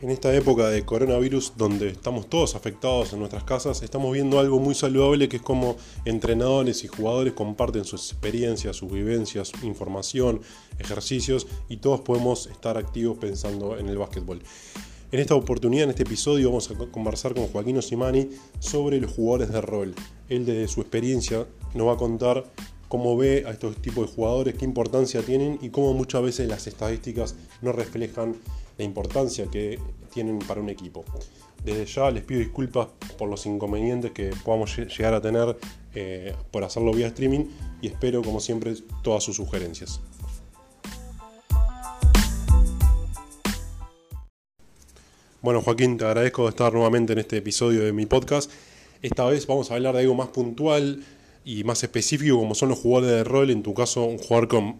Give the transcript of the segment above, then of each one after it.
En esta época de coronavirus, donde estamos todos afectados en nuestras casas, estamos viendo algo muy saludable que es como entrenadores y jugadores comparten sus experiencias, sus vivencias, información, ejercicios y todos podemos estar activos pensando en el básquetbol. En esta oportunidad, en este episodio, vamos a conversar con Joaquín Osimani sobre los jugadores de rol. Él desde su experiencia nos va a contar cómo ve a estos tipos de jugadores, qué importancia tienen y cómo muchas veces las estadísticas no reflejan la importancia que tienen para un equipo. Desde ya les pido disculpas por los inconvenientes que podamos llegar a tener eh, por hacerlo vía streaming y espero como siempre todas sus sugerencias. Bueno Joaquín, te agradezco de estar nuevamente en este episodio de mi podcast. Esta vez vamos a hablar de algo más puntual y más específico como son los jugadores de rol, en tu caso un jugador con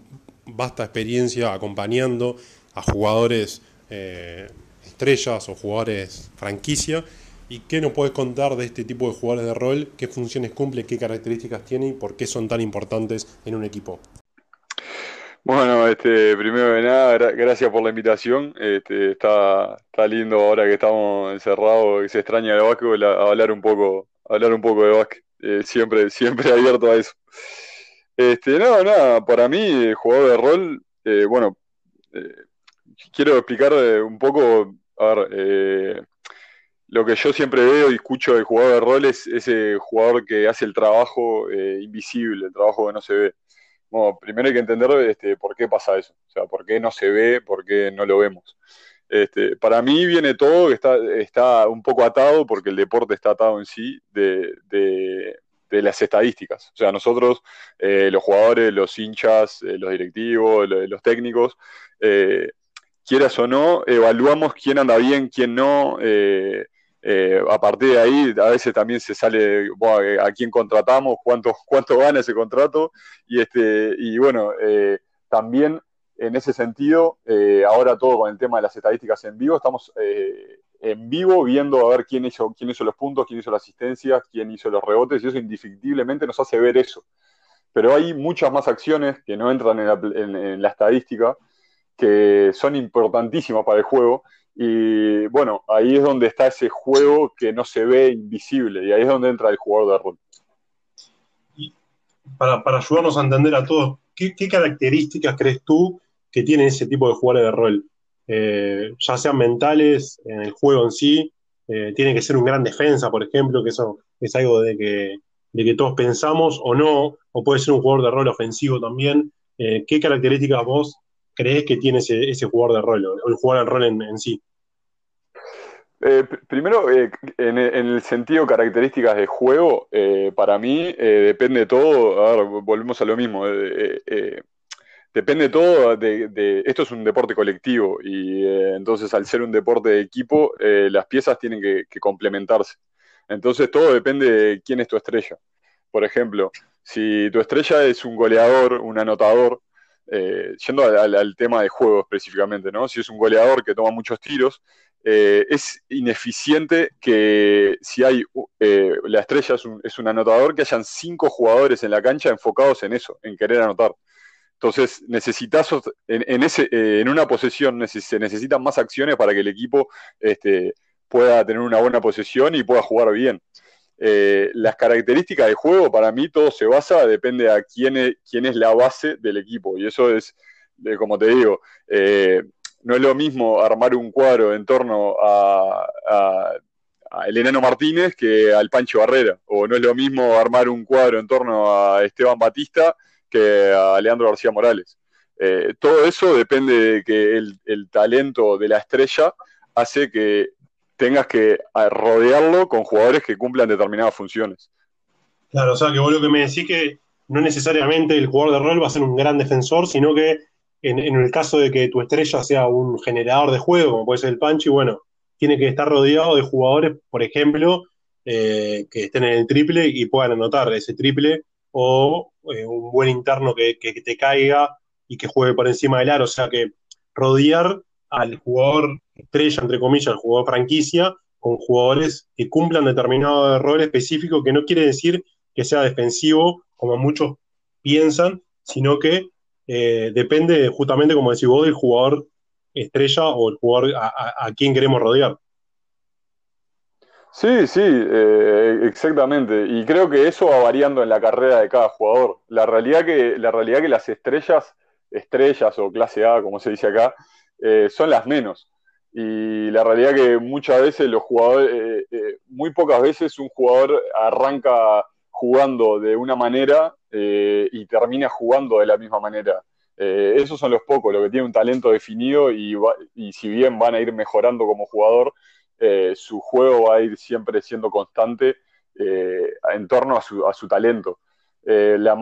vasta experiencia acompañando a jugadores eh, estrellas o jugadores franquicia. ¿Y qué nos puedes contar de este tipo de jugadores de rol? ¿Qué funciones cumple? ¿Qué características tiene? ¿Y por qué son tan importantes en un equipo? Bueno, este, primero de nada, gracias por la invitación. Este, está, está lindo ahora que estamos encerrados y se extraña el básquetbol hablar un poco, hablar un poco de básquet. Eh, siempre, siempre abierto a eso. Este, no, nada, para mí, jugador de rol, eh, bueno, eh, quiero explicar eh, un poco, a ver, eh, lo que yo siempre veo y escucho del jugador de rol es ese jugador que hace el trabajo eh, invisible, el trabajo que no se ve. Bueno, primero hay que entender este, por qué pasa eso, o sea, por qué no se ve, por qué no lo vemos. Este, para mí viene todo, está, está un poco atado, porque el deporte está atado en sí, de, las estadísticas. O sea, nosotros, los jugadores, los hinchas, los directivos, los, técnicos, quieras o no, evaluamos quién anda bien, quién no. Eh, eh, a partir de ahí, a veces también se sale eh, a quién contratamos, cuánto, cuánto gana ese contrato. Y, este, y bueno, también en ese sentido, ahora todo con el tema de las estadísticas en vivo, estamos en vivo viendo a ver quién hizo, quién hizo los puntos, quién hizo las asistencias, quién hizo los rebotes, y eso indefectiblemente nos hace ver eso. Pero hay muchas más acciones que no entran en la estadística que son importantísimas para el juego. Y bueno, ahí es donde está ese juego que no se ve invisible, y ahí es donde entra el jugador de rol. Y para, ayudarnos a entender a todos, ¿qué, características crees tú que tiene ese tipo de jugadores de rol? Eh, ya sean mentales, en el juego en sí, eh, tiene que ser un gran defensa, por ejemplo, que eso es algo de que, de que todos pensamos o no, o puede ser un jugador de rol ofensivo también. Eh, ¿Qué características vos crees que tiene ese, ese jugador de rol o el jugador de rol en, sí? Eh, primero, eh, en, el sentido características de juego, eh, para mí depende todo, a ver, volvemos a lo mismo, depende todo de, esto es un deporte colectivo y entonces al ser un deporte de equipo, las piezas tienen que, que, complementarse. Entonces todo depende de quién es tu estrella. Por ejemplo, si tu estrella es un goleador, un anotador, eh, yendo al, tema de juego específicamente, ¿no? Si es un goleador que toma muchos tiros, eh, es ineficiente que si hay eh, la estrella es un, anotador, que hayan cinco jugadores en la cancha enfocados en eso, en querer anotar. Entonces, necesitas en, ese, en una posesión se necesitan más acciones para que el equipo este, pueda tener una buena posesión y pueda jugar bien. Eh, las características del juego, para mí todo se basa, depende a quién es, quién es la base del equipo. Y eso es, como te digo, eh, no es lo mismo armar un cuadro en torno a, a, Enano Martínez que al Pancho Barrera. O no es lo mismo armar un cuadro en torno a Esteban Batista que a Leandro García Morales. Eh, todo eso depende de que el talento de la estrella hace que tengas que rodearlo con jugadores que cumplan determinadas funciones. Claro, o sea que vos lo que me decís que no necesariamente el jugador de rol va a ser un gran defensor, sino que en, el caso de que tu estrella sea un generador de juego, como puede ser el Panchi, bueno, tiene que estar rodeado de jugadores, por ejemplo, eh, que estén en el triple y puedan anotar ese triple, o eh, un buen interno que, que, te caiga y que juegue por encima del aro, o sea que rodear al jugador estrella, entre comillas, al jugador franquicia, con jugadores que cumplan determinado rol específico, que no quiere decir que sea defensivo, como muchos piensan, sino que eh, depende justamente, como decís vos, del jugador estrella o el jugador a, quien queremos rodear. Sí, sí, eh, exactamente. Y creo que eso va variando en la carrera de cada jugador. La realidad que, la realidad que las estrellas, estrellas o clase A, como se dice acá, eh, son las menos. Y la realidad que muchas veces los jugadores, eh, muy pocas veces un jugador arranca jugando de una manera y termina jugando de la misma manera. esos son los pocos, los que tienen un talento definido y, si bien van a ir mejorando como jugador, eh, su juego va a ir siempre siendo constante eh, en torno a su, talento. Eh, la,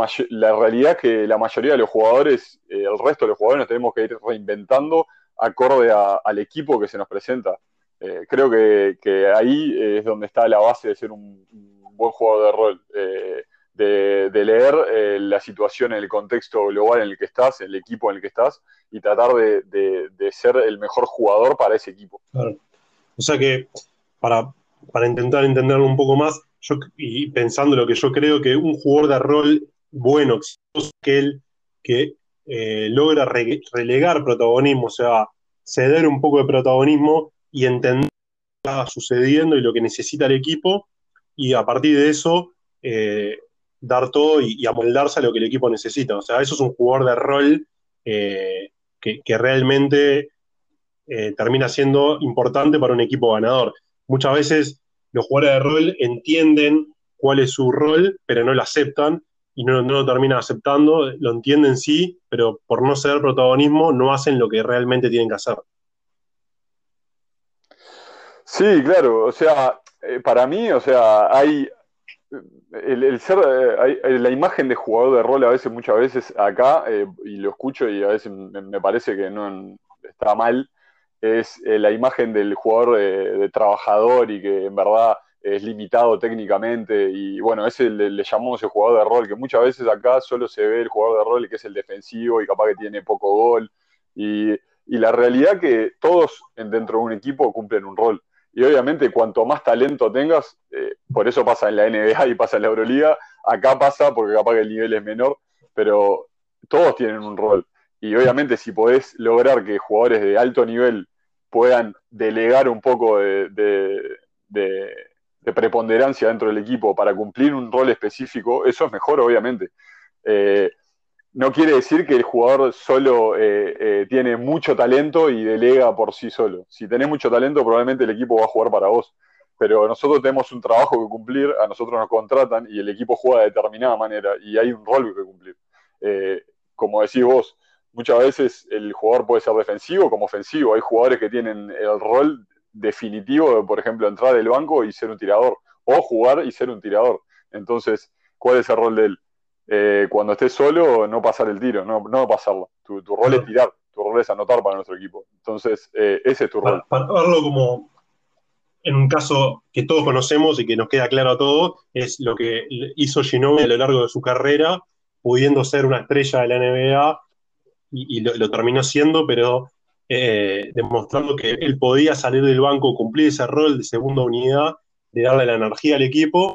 realidad es que la mayoría de los jugadores, el resto de los jugadores nos tenemos que ir reinventando acorde al equipo que se nos presenta. creo que, ahí es donde está la base de ser un, buen jugador de rol, de, leer la situación en el contexto global en el que estás, el equipo en el que estás, y tratar de, ser el mejor jugador para ese equipo. O sea que, para, intentar entenderlo un poco más, yo, y pensando lo que yo creo que un jugador de rol bueno, es aquel que eh, logra relegar protagonismo, o sea, ceder un poco de protagonismo y entender lo que está sucediendo y lo que necesita el equipo, y a partir de eso eh, dar todo y, amoldarse a lo que el equipo necesita. O sea, eso es un jugador de rol eh, que, realmente termina siendo importante para un equipo ganador. Muchas veces los jugadores de rol entienden cuál es su rol, pero no lo aceptan y no, lo terminan aceptando, lo entienden sí, pero por no ceder protagonismo no hacen lo que realmente tienen que hacer. Sí, claro, o sea, eh, para mí, o sea, hay el, ser, eh, la imagen de jugador de rol a veces, muchas veces acá, y lo escucho y a veces me, parece que no está mal, es eh, la imagen del jugador de, trabajador y que en verdad es limitado técnicamente y bueno, ese le, le, llamamos el jugador de rol, que muchas veces acá solo se ve el jugador de rol que es el defensivo y capaz que tiene poco gol y, y la realidad que todos dentro de un equipo cumplen un rol. Y obviamente cuanto más talento tengas, eh, por eso pasa en la NBA y pasa en la Euroliga, acá pasa porque capaz que el nivel es menor, pero todos tienen un rol. Y obviamente si podés lograr que jugadores de alto nivel puedan delegar un poco de, preponderancia dentro del equipo para cumplir un rol específico, eso es mejor, obviamente. Eh, no quiere decir que el jugador solo eh, eh, tiene mucho talento y delega por sí solo. Si tenés mucho talento, probablemente el equipo va a jugar para vos. Pero nosotros tenemos un trabajo que cumplir, a nosotros nos contratan y el equipo juega de determinada manera y hay un rol que cumplir. como decís vos, muchas veces el jugador puede ser defensivo como ofensivo. Hay jugadores que tienen el rol definitivo de, por ejemplo, entrar del banco y ser un tirador, o jugar y ser un tirador. Entonces, ¿cuál es el rol de él? Eh, cuando estés solo, no pasar el tiro, no, no pasarlo. Tu, rol es tirar, tu rol es anotar para nuestro equipo. Entonces, eh, ese es tu rol. Para verlo como en un caso que todos conocemos y que nos queda claro a todos, es lo que hizo Ginobili a lo largo de su carrera, pudiendo ser una estrella de la NBA y, lo, terminó siendo, pero eh, demostrando que él podía salir del banco, cumplir ese rol de segunda unidad, de darle la energía al equipo,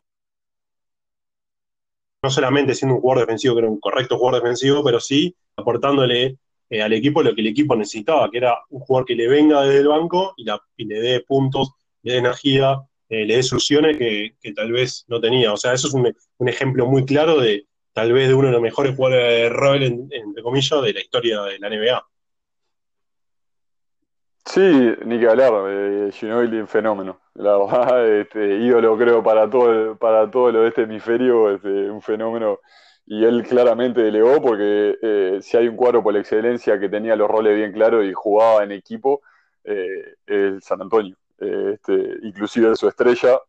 no solamente siendo un jugador defensivo, que era un correcto jugador defensivo, pero sí aportándole eh, al equipo lo que el equipo necesitaba, que era un jugador que le venga desde el banco y, le dé puntos, le dé energía, eh, le dé soluciones que, tal vez no tenía. O sea, eso es un ejemplo muy claro de, tal vez de uno de los mejores jugadores de rol, entre comillas, de la historia de la NBA. Sí, ni que hablar, eh, Ginobili un fenómeno, la verdad, este, ídolo creo para todo, para todo lo de este hemisferio, este, un fenómeno, y él claramente delegó porque eh, si hay un cuadro por excelencia que tenía los roles bien claros y jugaba en equipo, eh, el San Antonio, eh, este, inclusive su estrella,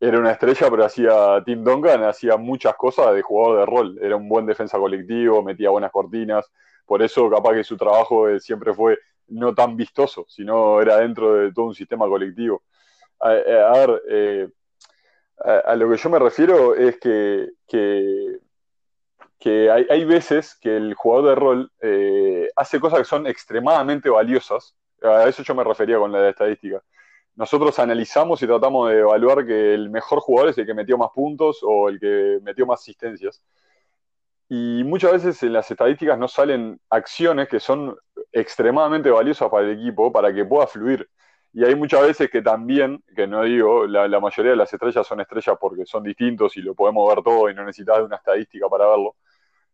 era una estrella, pero hacía Tim Duncan, hacía muchas cosas de jugador de rol. Era un buen defensa colectivo, metía buenas cortinas. Por eso, capaz que su trabajo eh, siempre fue no tan vistoso, sino era dentro de todo un sistema colectivo. A, eh, ver, eh, a, lo que yo me refiero es que, que, hay, veces que el jugador de rol hace cosas que son extremadamente valiosas. A eso yo me refería con la estadística nosotros analizamos y tratamos de evaluar que el mejor jugador es el que metió más puntos o el que metió más asistencias. Y muchas veces en las estadísticas no salen acciones que son extremadamente valiosas para el equipo para que pueda fluir. Y hay muchas veces que también, que no digo, la, mayoría de las estrellas son estrellas porque son distintos y lo podemos ver todo y no necesitas de una estadística para verlo.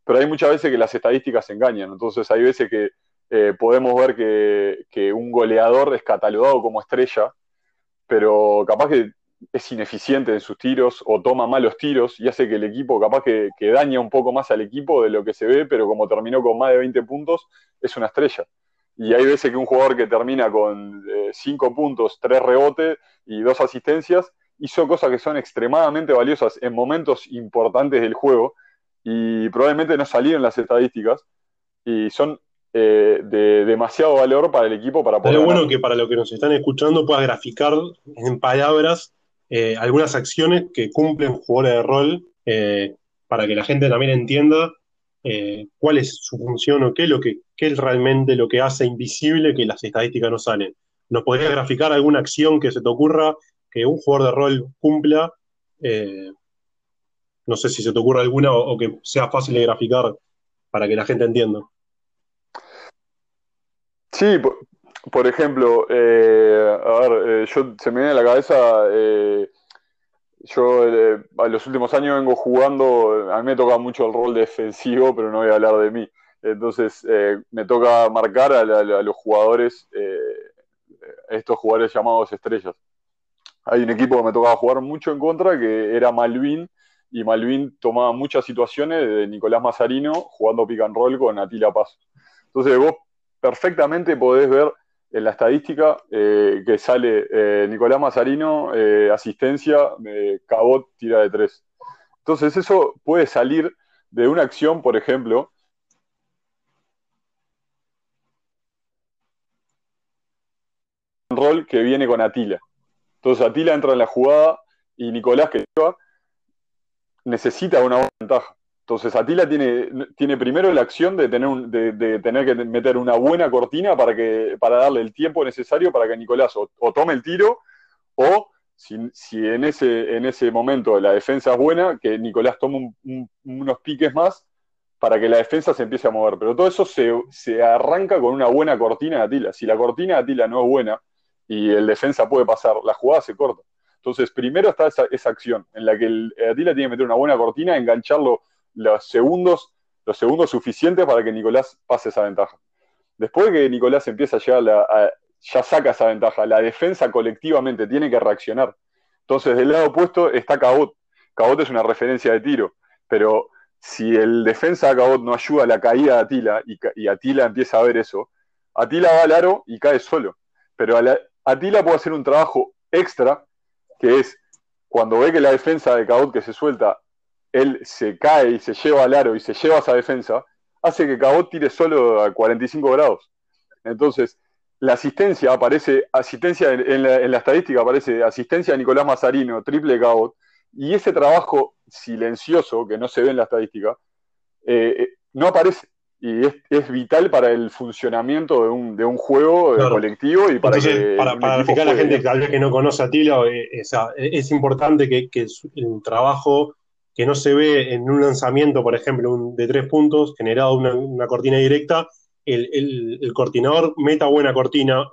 Pero hay muchas veces que las estadísticas engañan. Entonces hay veces que eh, podemos ver que, que, un goleador es catalogado como estrella, pero capaz que es ineficiente en sus tiros o toma malos tiros y hace que el equipo, capaz que, que daña un poco más al equipo de lo que se ve, pero como terminó con más de 20 puntos, es una estrella. Y hay veces que un jugador que termina con 5 eh, puntos, 3 rebotes y 2 asistencias, hizo cosas que son extremadamente valiosas en momentos importantes del juego y probablemente no salieron las estadísticas y son eh, de demasiado valor para el equipo para poder. Pero bueno que para los que nos están escuchando puedas graficar en palabras eh, algunas acciones que cumplen jugadores de rol para que la gente también entienda cuál es su función o qué es lo que qué es realmente lo que hace invisible que las estadísticas no salen. ¿Nos podrías graficar alguna acción que se te ocurra que un jugador de rol cumpla? Eh, no sé si se te ocurre alguna o, que sea fácil de graficar para que la gente entienda. Sí, por, ejemplo, eh, a ver, eh, yo se me viene a la cabeza, yo a los últimos años vengo jugando, a mí me toca mucho el rol defensivo, pero no voy a hablar de mí. Entonces eh, me toca marcar a, los jugadores, eh, estos jugadores llamados estrellas. Hay un equipo que me tocaba jugar mucho en contra, que era Malvin, y Malvin tomaba muchas situaciones de Nicolás Mazarino jugando pick and roll con Atila Paz. Entonces vos perfectamente podés ver en la estadística eh, que sale Nicolás Mazarino, asistencia, Cabot tira de tres. Entonces eso puede salir de una acción, por ejemplo, rol que viene con Atila. Entonces Atila entra en la jugada y Nicolás que lleva necesita una ventaja. Entonces Atila tiene, tiene primero la acción de tener, de, tener que meter una buena cortina para, que, para darle el tiempo necesario para que Nicolás o, tome el tiro o si, en, ese, en ese momento la defensa es buena, que Nicolás tome unos piques más para que la defensa se empiece a mover. Pero todo eso se, se, arranca con una buena cortina de Atila. Si la cortina de Atila no es buena, y el defensa puede pasar, la jugada se corta. Entonces, primero está esa, acción en la que Atila tiene que meter una buena cortina, engancharlo los segundos, los segundos suficientes para que Nicolás pase esa ventaja. Después de que Nicolás empieza a llegar a, ya saca esa ventaja, la defensa colectivamente tiene que reaccionar. Entonces, del lado opuesto está Cabot. Cabot es una referencia de tiro, pero si el defensa de Cabot no ayuda a la caída de Atila y, Atila empieza a ver eso, Atila va al aro y cae solo. Pero a la, Atila puede hacer un trabajo extra, que es cuando ve que la defensa de Cabot que se suelta, él se cae y se lleva al aro y se lleva esa defensa, hace que Cabot tire solo a 45 grados. Entonces, la asistencia aparece, asistencia en la, estadística aparece asistencia de Nicolás Mazarino, triple de Cabot, y ese trabajo silencioso que no se ve en la estadística, eh, eh, no aparece. Y es, vital para el funcionamiento de un, de un juego colectivo y para que para, para a la gente tal vez que no conoce a Tilo eh, es, importante que, que un trabajo que no se ve en un lanzamiento, por ejemplo, un, de tres puntos, generado una, una cortina directa, el, el, el, cortinador meta buena cortina,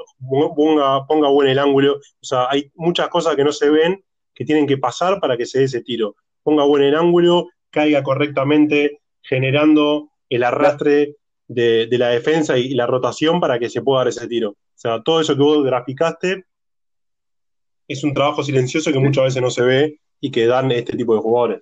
ponga, ponga buen el ángulo, o sea, hay muchas cosas que no se ven que tienen que pasar para que se dé ese tiro. Ponga buen el ángulo, caiga correctamente, generando el arrastre de, la defensa y la rotación para que se pueda dar ese tiro. O sea, todo eso que vos graficaste es un trabajo silencioso que muchas veces no se ve y que dan este tipo de jugadores.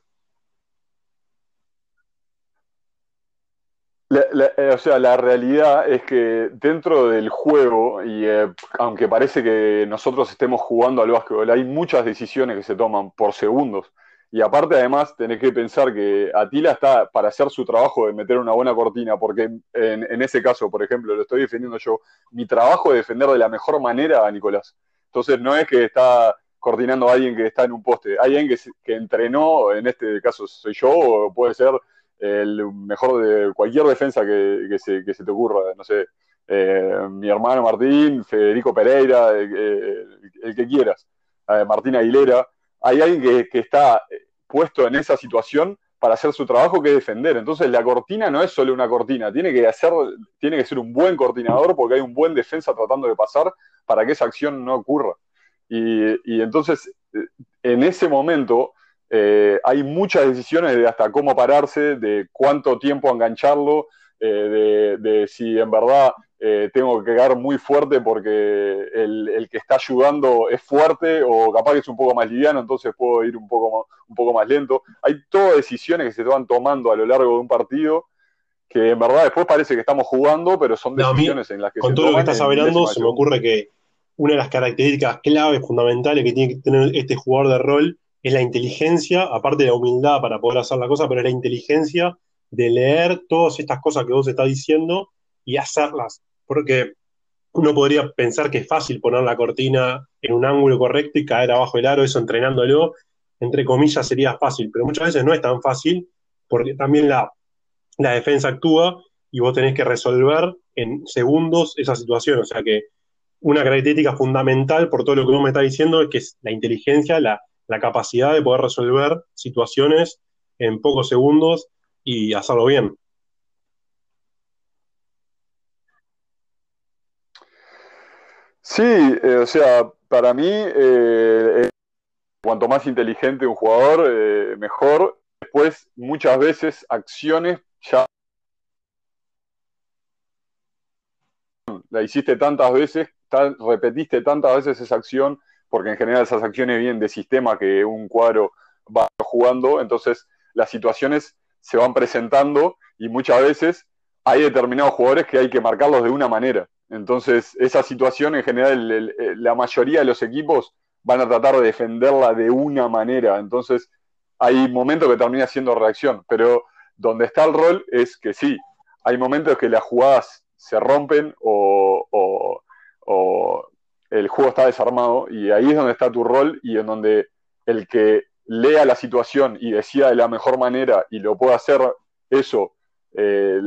Eh, o sea, la realidad es que dentro del juego, y eh, aunque parece que nosotros estemos jugando al básquetbol, hay muchas decisiones que se toman por segundos. Y aparte, además, tenés que pensar que Atila está para hacer su trabajo de meter una buena cortina, porque en, ese caso, por ejemplo, lo estoy defendiendo yo, mi trabajo es defender de la mejor manera a Nicolás. Entonces, no es que está coordinando a alguien que está en un poste, hay alguien que, entrenó, en este caso soy yo, o puede ser el mejor de cualquier defensa que, se, te ocurra, no sé, eh, mi hermano Martín, Federico Pereira, eh, el, que quieras, eh, Martín Aguilera hay alguien que, está puesto en esa situación para hacer su trabajo, que defender. Entonces la cortina no es solo una cortina, tiene que, hacer, tiene que ser un buen coordinador porque hay un buen defensa tratando de pasar para que esa acción no ocurra. Y, entonces, eh, en ese momento, eh, hay muchas decisiones de hasta cómo pararse, de cuánto tiempo engancharlo, eh, de, si en verdad tengo que quedar muy fuerte porque el, el, que está ayudando es fuerte o capaz que es un poco más liviano, entonces puedo ir un poco más, un poco más lento. Hay todas decisiones que se van tomando a lo largo de un partido que en verdad después parece que estamos jugando, pero son decisiones en las que... Con todo lo que estás hablando, se me ocurre que una de las características claves, fundamentales que tiene que tener este jugador de rol es la inteligencia, aparte de la humildad para poder hacer la cosa, pero es la inteligencia de leer todas estas cosas que vos estás diciendo y hacerlas. Porque uno podría pensar que es fácil poner la cortina en un ángulo correcto y caer abajo del aro, eso entrenándolo, entre comillas, sería fácil, pero muchas veces no es tan fácil porque también la, la defensa actúa y vos tenés que resolver en segundos esa situación. O sea que una característica fundamental por todo lo que vos me estás diciendo es que es la inteligencia, la, capacidad de poder resolver situaciones en pocos segundos y hacerlo bien. Sí, eh, o sea, para mí, eh, cuanto más inteligente un jugador, eh, mejor. Después, muchas veces, acciones ya la hiciste tantas veces repetiste tantas veces esa acción, porque en general esas acciones vienen de sistema que un cuadro va jugando, entonces las situaciones se van presentando y muchas veces hay determinados jugadores que hay que marcarlos de una manera. Entonces, esa situación en general, la mayoría de los equipos van a tratar de defenderla de una manera. Entonces, hay momentos que termina siendo reacción, pero donde está el rol es que sí, hay momentos que las jugadas se rompen o, o el juego está desarmado y ahí es donde está tu rol y en donde el que lea la situación y decida de la mejor manera y lo pueda hacer eso eh,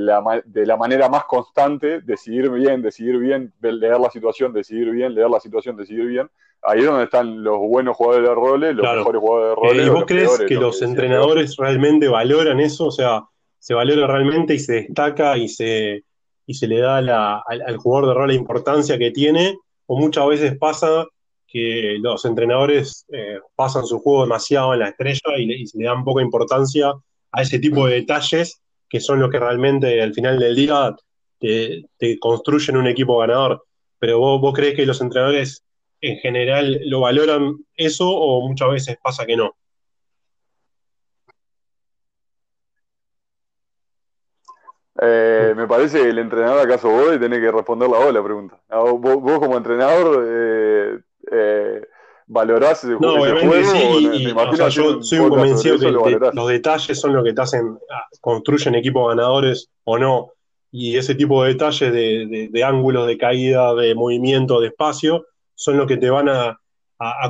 de la manera más constante, decidir bien, decidir bien, leer la situación, decidir bien, leer la situación, decidir bien, ahí es donde están los buenos jugadores de roles, los mejores jugadores de roles. Eh, ¿Y vos crees que los entrenadores realmente valoran eso? O sea, se valora realmente y se destaca y se y se le da al, jugador de rol la importancia que tiene, o muchas veces pasa que los entrenadores eh, pasan su juego demasiado en la estrella y, le, le dan poca importancia a ese tipo de detalles que son los que realmente al final del día te, construyen un equipo ganador. Pero vos, vos crees que los entrenadores en general lo valoran eso o muchas veces pasa que no. Eh, me parece que el entrenador acaso vos y tenés que responder la, la pregunta. Ah, vos, como entrenador eh, eh, valorás el, no, obviamente Sí, yo soy un convencido que los detalles son lo que te hacen, ah, construyen equipos ganadores o no. Y ese tipo de detalles de, ángulos de caída, de movimiento, de espacio, son lo que te van a,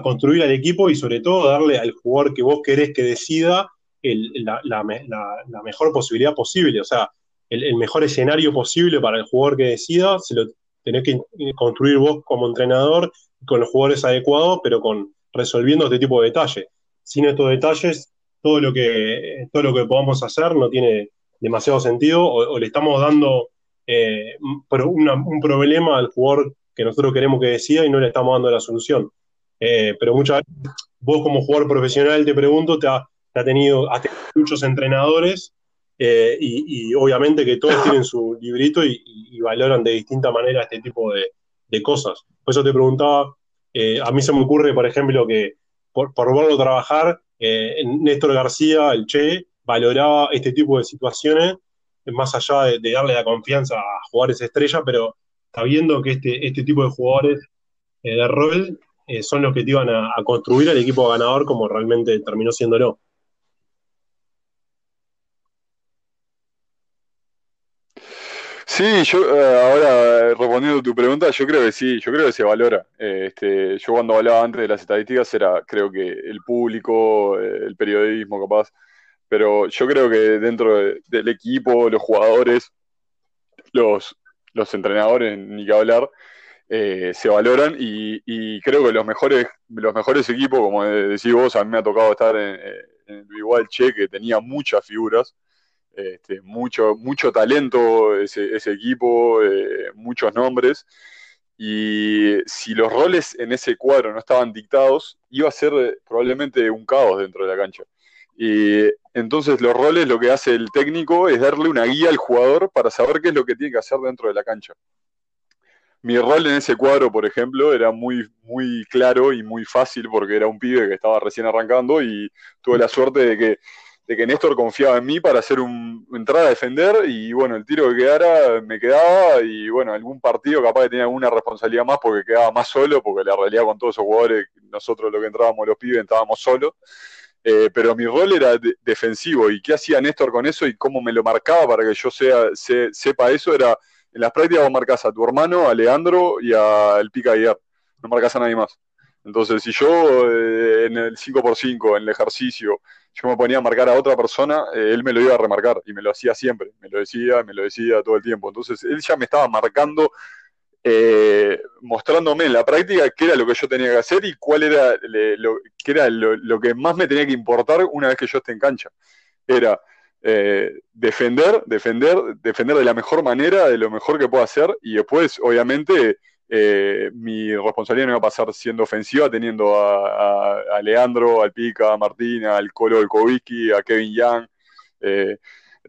construir al equipo y sobre todo darle al jugador que vos querés que decida la, la, mejor posibilidad posible. O sea, el, mejor escenario posible para el jugador que decida, se lo tenés que construir vos como entrenador con los jugadores adecuados, pero con resolviendo este tipo de detalles. Sin estos detalles, todo lo que, todo lo que podamos hacer no tiene demasiado sentido o, le estamos dando eh, un problema al jugador que nosotros queremos que decida y no le estamos dando la solución. Eh, pero muchas veces, vos como jugador profesional, te pregunto, te ha, tenido, has tenido muchos entrenadores eh, y, obviamente que todos tienen su librito y, valoran de distinta manera este tipo de, cosas. Por eso te preguntaba, eh, a mí se me ocurre, por ejemplo, que por, verlo trabajar, eh, Néstor García, el Che, valoraba este tipo de situaciones, más allá de, darle la confianza a jugadores estrella, pero sabiendo que este, este tipo de jugadores de rol son los que te iban a, a construir al equipo ganador como realmente terminó siéndolo. Sí, yo eh, ahora respondiendo a tu pregunta, yo creo que sí, yo creo que se valora. Eh, este, yo cuando hablaba antes de las estadísticas era, creo que el público, eh, el periodismo capaz, pero yo creo que dentro del equipo, los jugadores, los, los entrenadores, ni que hablar, eh, se valoran y, creo que los mejores, los mejores equipos, como decís vos, a mí me ha tocado estar en, el igual Che, que tenía muchas figuras, este, mucho, mucho talento ese, equipo, eh, muchos nombres, y si los roles en ese cuadro no estaban dictados, iba a ser eh, probablemente un caos dentro de la cancha. Y entonces los roles lo que hace el técnico es darle una guía al jugador para saber qué es lo que tiene que hacer dentro de la cancha mi rol en ese cuadro, por ejemplo, era muy, muy claro y muy fácil porque era un pibe que estaba recién arrancando y tuve la suerte de que, de que Néstor confiaba en mí para hacer un, entrar a defender y bueno, el tiro que quedara me quedaba y bueno, algún partido capaz que tenía alguna responsabilidad más porque quedaba más solo, porque la realidad con todos esos jugadores, nosotros lo que entrábamos los pibes estábamos solos. Eh, pero mi rol era defensivo y qué hacía Néstor con eso y cómo me lo marcaba para que yo sea, sepa eso era en las prácticas vos marcas a tu hermano, a Leandro y al Pica Aguiar. No marcas a nadie más. Entonces, si yo eh, en el 5x5, en el ejercicio, yo me ponía a marcar a otra persona, eh, él me lo iba a remarcar y me lo hacía siempre. Me lo decía, me lo decía todo el tiempo. Entonces, él ya me estaba marcando, eh, mostrándome en la práctica qué era lo que yo tenía que hacer y cuál era, lo, qué era lo que más me tenía que importar una vez que yo esté en cancha. Era eh, defender, defender, defender de la mejor manera, de lo mejor que pueda hacer, y después, obviamente, eh, mi responsabilidad no iba a pasar siendo ofensiva, teniendo a, Leandro, al Pica, a Martina, al Colo del Kowicki, a Kevin Young. Eh,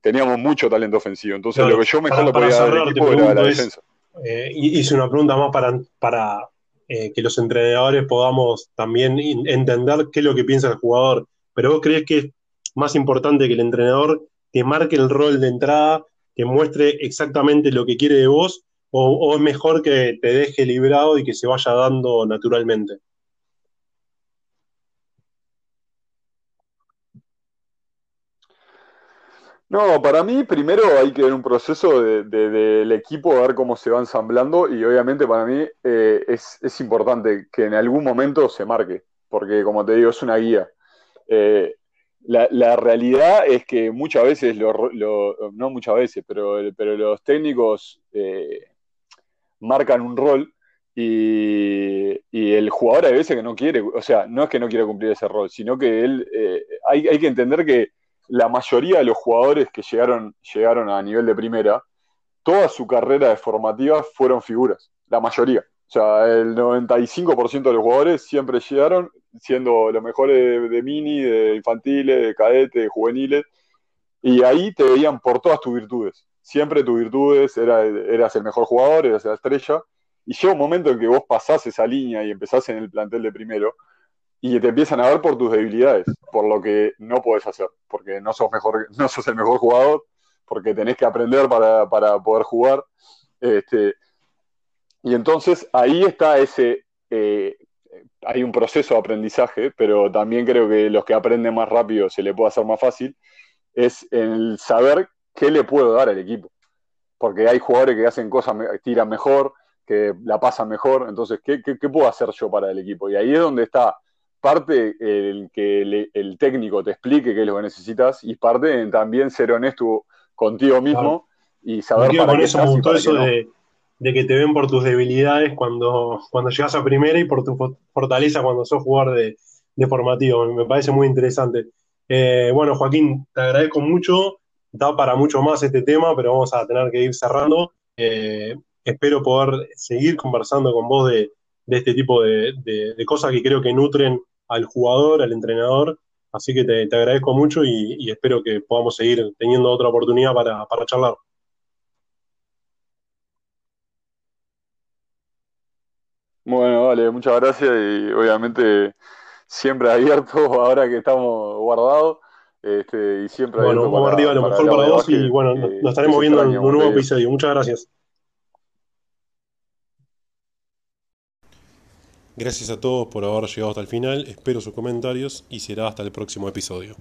teníamos mucho talento ofensivo. Entonces, lo que yo mejor lo podía dar al equipo era la defensa. hice una pregunta más para, para que los entrenadores podamos también entender qué es lo que piensa el jugador. Pero vos crees que más importante que el entrenador que marque el rol de entrada, que muestre exactamente lo que quiere de vos, o, es mejor que te deje librado y que se vaya dando naturalmente? No, para mí primero hay que ver un proceso del equipo, ver cómo se va ensamblando y obviamente para mí eh, es, importante que en algún momento se marque, porque como te digo, es una guía. Eh, la, realidad es que muchas veces, no muchas veces, pero, pero los técnicos eh, marcan un rol y, el jugador a veces que no quiere, o sea, no es que no quiera cumplir ese rol, sino que él, eh, hay, hay, que entender que la mayoría de los jugadores que llegaron, llegaron a nivel de primera, toda su carrera de formativa fueron figuras, la mayoría. O sea, el 95% de los jugadores siempre llegaron siendo los mejores de, mini, de infantiles, de cadete, de juveniles, y ahí te veían por todas tus virtudes. Siempre tus virtudes, era, eras el mejor jugador, eras la estrella, y llega un momento en que vos pasás esa línea y empezás en el plantel de primero, y te empiezan a ver por tus debilidades, por lo que no podés hacer, porque no sos, mejor, no sos el mejor jugador, porque tenés que aprender para, para poder jugar. Este, y entonces ahí está ese, eh, hay un proceso de aprendizaje, pero también creo que los que aprenden más rápido se le puede hacer más fácil, es el saber qué le puedo dar al equipo. Porque hay jugadores que hacen cosas, tiran mejor, que la pasan mejor, entonces, ¿qué, puedo hacer yo para el equipo? Y ahí es donde está parte el que el técnico te explique qué es lo que necesitas y parte también ser honesto contigo mismo y saber para qué eso eso de de que te ven por tus debilidades cuando, cuando llegas a primera y por tu fortaleza cuando sos jugador de, formativo. Me parece muy interesante. Eh, bueno, Joaquín, te agradezco mucho. Da para mucho más este tema, pero vamos a tener que ir cerrando. Eh, espero poder seguir conversando con vos de, este tipo de, cosas que creo que nutren al jugador, al entrenador. Así que te, agradezco mucho y, espero que podamos seguir teniendo otra oportunidad para, para charlar. Bueno, vale, muchas gracias y obviamente siempre abierto ahora que estamos guardados. Este, y siempre bueno, vamos arriba, lo mejor para vos y bueno, nos estaremos viendo en un nuevo episodio. Muchas gracias. Gracias a todos por haber llegado hasta el final, espero sus comentarios y será hasta el próximo episodio.